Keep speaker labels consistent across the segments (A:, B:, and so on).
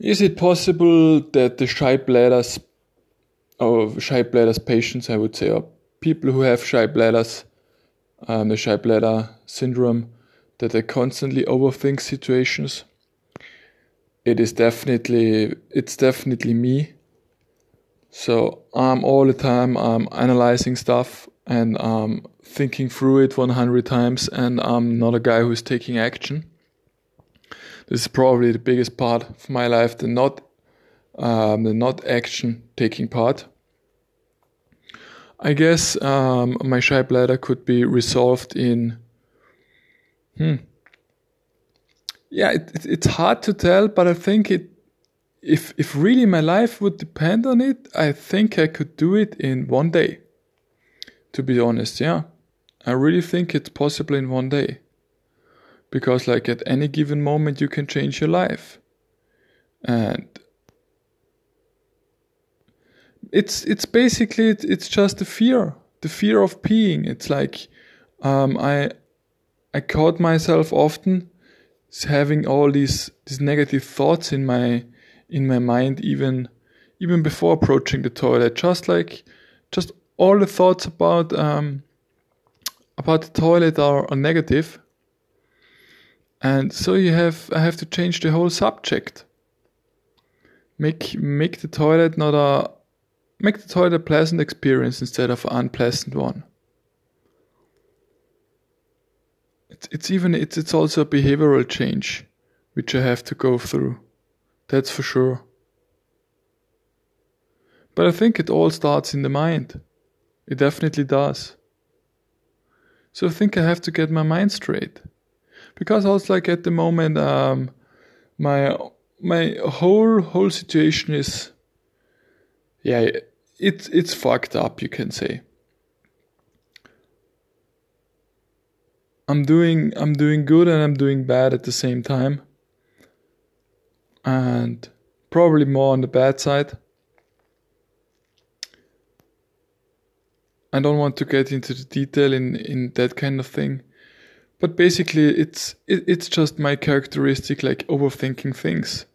A: Is it possible that the shy bladders, or shy bladders patients, I would say, or people who have shy bladders, um, the shy bladder syndrome, that they constantly overthink situations? It is definitely, it's definitely me. So I'm all the time I'm analyzing stuff and I'm thinking through it 100 times, and I'm not a guy who's taking action. This is probably the biggest part of my life, the not um, the not action taking part. I guess um, my shy bladder could be resolved in. Hmm. Yeah, it, it, it's hard to tell, but I think it. If if really my life would depend on it, I think I could do it in one day. To be honest, yeah, I really think it's possible in one day because like at any given moment you can change your life. And it's it's basically it's just the fear the fear of peeing. It's like um, i i caught myself often having all these these negative thoughts in my in my mind even even before approaching the toilet. Just like just all the thoughts about um, about the toilet are, are negative and so you have I have to change the whole subject. Make make the toilet not a make the toilet a pleasant experience instead of an unpleasant one. It's it's even it's it's also a behavioral change which I have to go through. That's for sure. But I think it all starts in the mind. It definitely does. So I think I have to get my mind straight because also like at the moment um, my my whole whole situation is yeah it's it's fucked up you can say. I'm doing i'm doing good and i'm doing bad at the same time. And probably more on the bad side. I don't want to get into the detail in in that kind of thing but basically it's it, it's just my characteristic like overthinking things.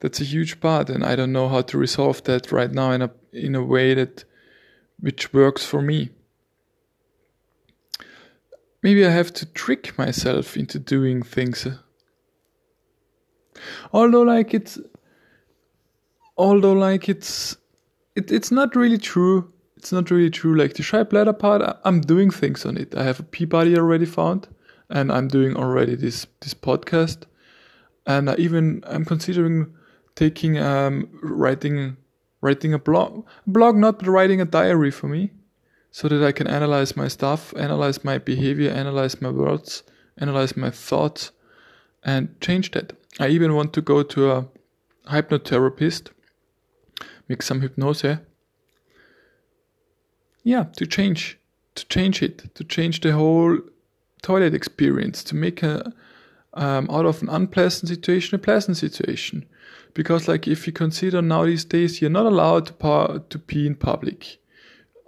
A: That's a huge part and i don't know how to resolve that right now in a in a way that which works for me. Maybe i have to trick myself into doing things. Although like it's although like it's it, it's not really true it's not really true. Like the shy bladder part, I'm doing things on it. I have a pee buddy already found, and I'm doing already this this podcast, and I even I'm considering taking um writing writing a blog blog not but writing a diary for me, so that I can analyze my stuff, analyze my behavior, analyze my words, analyze my thoughts, and change that. I even want to go to a hypnotherapist, make some hypnosis yeah, to change, to change it, to change the whole toilet experience, to make a um, out of an unpleasant situation a pleasant situation. Because like if you consider now these days, you're not allowed to pa- to pee in public.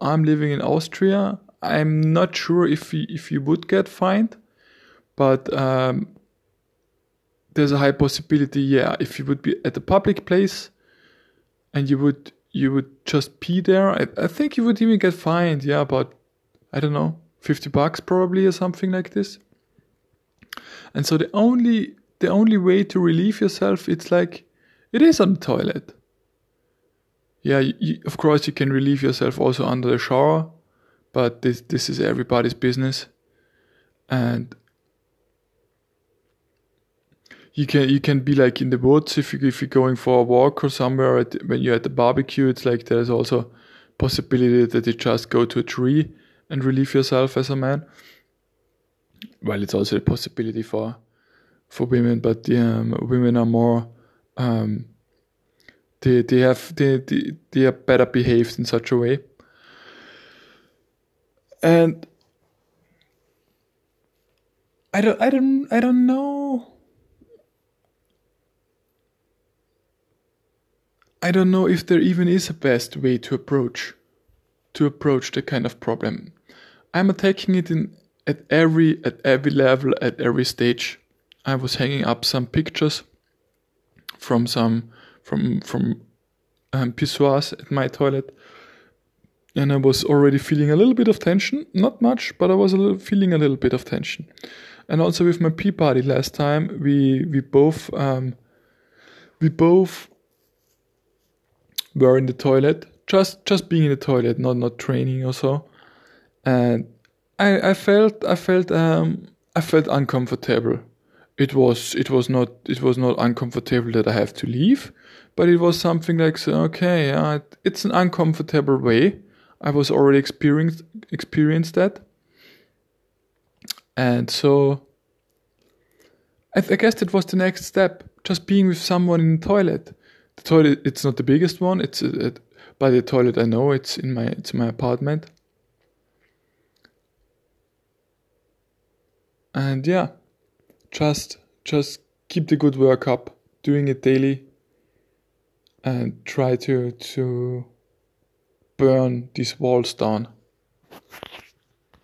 A: I'm living in Austria. I'm not sure if you, if you would get fined, but um, there's a high possibility. Yeah, if you would be at a public place and you would you would just pee there. I, I think you would even get fined. Yeah, about I don't know, fifty bucks probably or something like this. And so the only the only way to relieve yourself, it's like it is on the toilet. Yeah, you, of course you can relieve yourself also under the shower, but this this is everybody's business, and you can you can be like in the woods if you if you're going for a walk or somewhere at, when you're at the barbecue. It's like there's also possibility that you just go to a tree and relieve yourself as a man. Well it's also a possibility for for women but um, women are more um, they they have they, they they are better behaved in such a way. And I don't I don't I don't know I don't know if there even is a best way to approach to approach the kind of problem. I'm attacking it in at every at every level at every stage. I was hanging up some pictures from some from from um, pissoirs at my toilet, and I was already feeling a little bit of tension. Not much, but I was a little, feeling a little bit of tension. And also with my pee buddy last time, we we both um, we both were in the toilet, just just being in the toilet, not not training or so. And I I felt I felt um I felt uncomfortable. It was it was not it was not uncomfortable that I have to leave, but it was something like so, okay, uh, it's an uncomfortable way. I was already experienced experienced that, and so I, I guess that was the next step. Just being with someone in the toilet. The toilet it's not the biggest one. It's uh, a, by the toilet I know it's in my it's my apartment. And yeah, just just keep the good work up, doing it daily, and try to to burn these walls down.